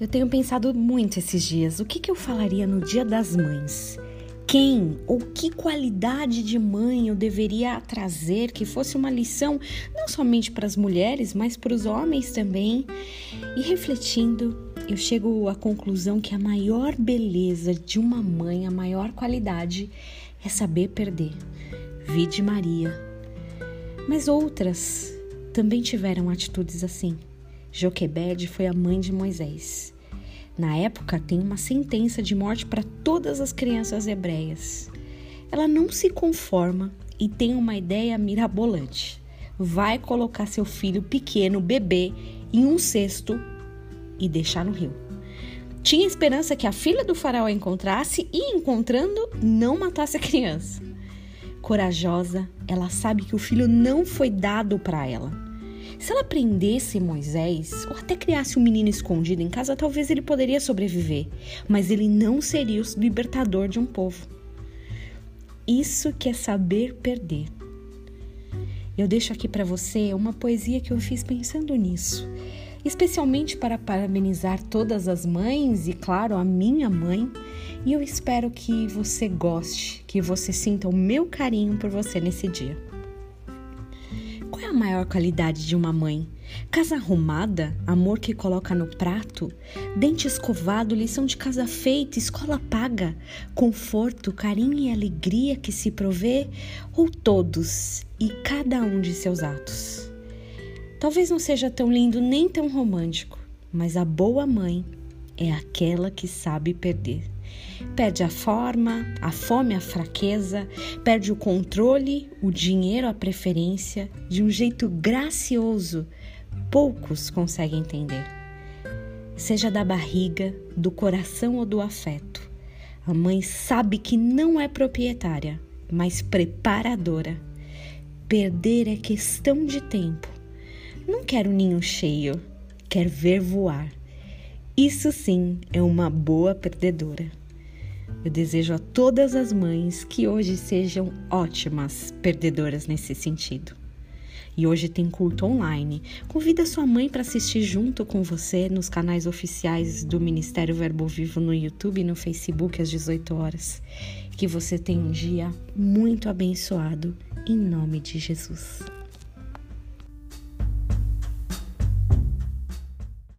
Eu tenho pensado muito esses dias. O que, que eu falaria no Dia das Mães? Quem ou que qualidade de mãe eu deveria trazer que fosse uma lição não somente para as mulheres, mas para os homens também? E refletindo, eu chego à conclusão que a maior beleza de uma mãe, a maior qualidade é saber perder. Vide Maria. Mas outras também tiveram atitudes assim. Joquebede foi a mãe de Moisés. Na época, tem uma sentença de morte para todas as crianças hebreias. Ela não se conforma e tem uma ideia mirabolante. Vai colocar seu filho pequeno, bebê, em um cesto e deixar no rio. Tinha esperança que a filha do faraó encontrasse e, encontrando, não matasse a criança. Corajosa, ela sabe que o filho não foi dado para ela se ela prendesse Moisés, ou até criasse um menino escondido em casa, talvez ele poderia sobreviver, mas ele não seria o libertador de um povo. Isso que é saber perder. Eu deixo aqui para você uma poesia que eu fiz pensando nisso, especialmente para parabenizar todas as mães e, claro, a minha mãe. E eu espero que você goste, que você sinta o meu carinho por você nesse dia a maior qualidade de uma mãe? Casa arrumada, amor que coloca no prato, dente escovado, lição de casa feita, escola paga, conforto, carinho e alegria que se provê, ou todos e cada um de seus atos? Talvez não seja tão lindo nem tão romântico, mas a boa mãe é aquela que sabe perder. Perde a forma, a fome, a fraqueza, perde o controle, o dinheiro, a preferência, de um jeito gracioso, poucos conseguem entender. Seja da barriga, do coração ou do afeto, a mãe sabe que não é proprietária, mas preparadora. Perder é questão de tempo. Não quero ninho cheio, quero ver voar. Isso sim é uma boa perdedora. Eu desejo a todas as mães que hoje sejam ótimas perdedoras nesse sentido. E hoje tem culto online. Convida sua mãe para assistir junto com você nos canais oficiais do Ministério Verbo Vivo no YouTube e no Facebook às 18 horas. Que você tenha um dia muito abençoado em nome de Jesus.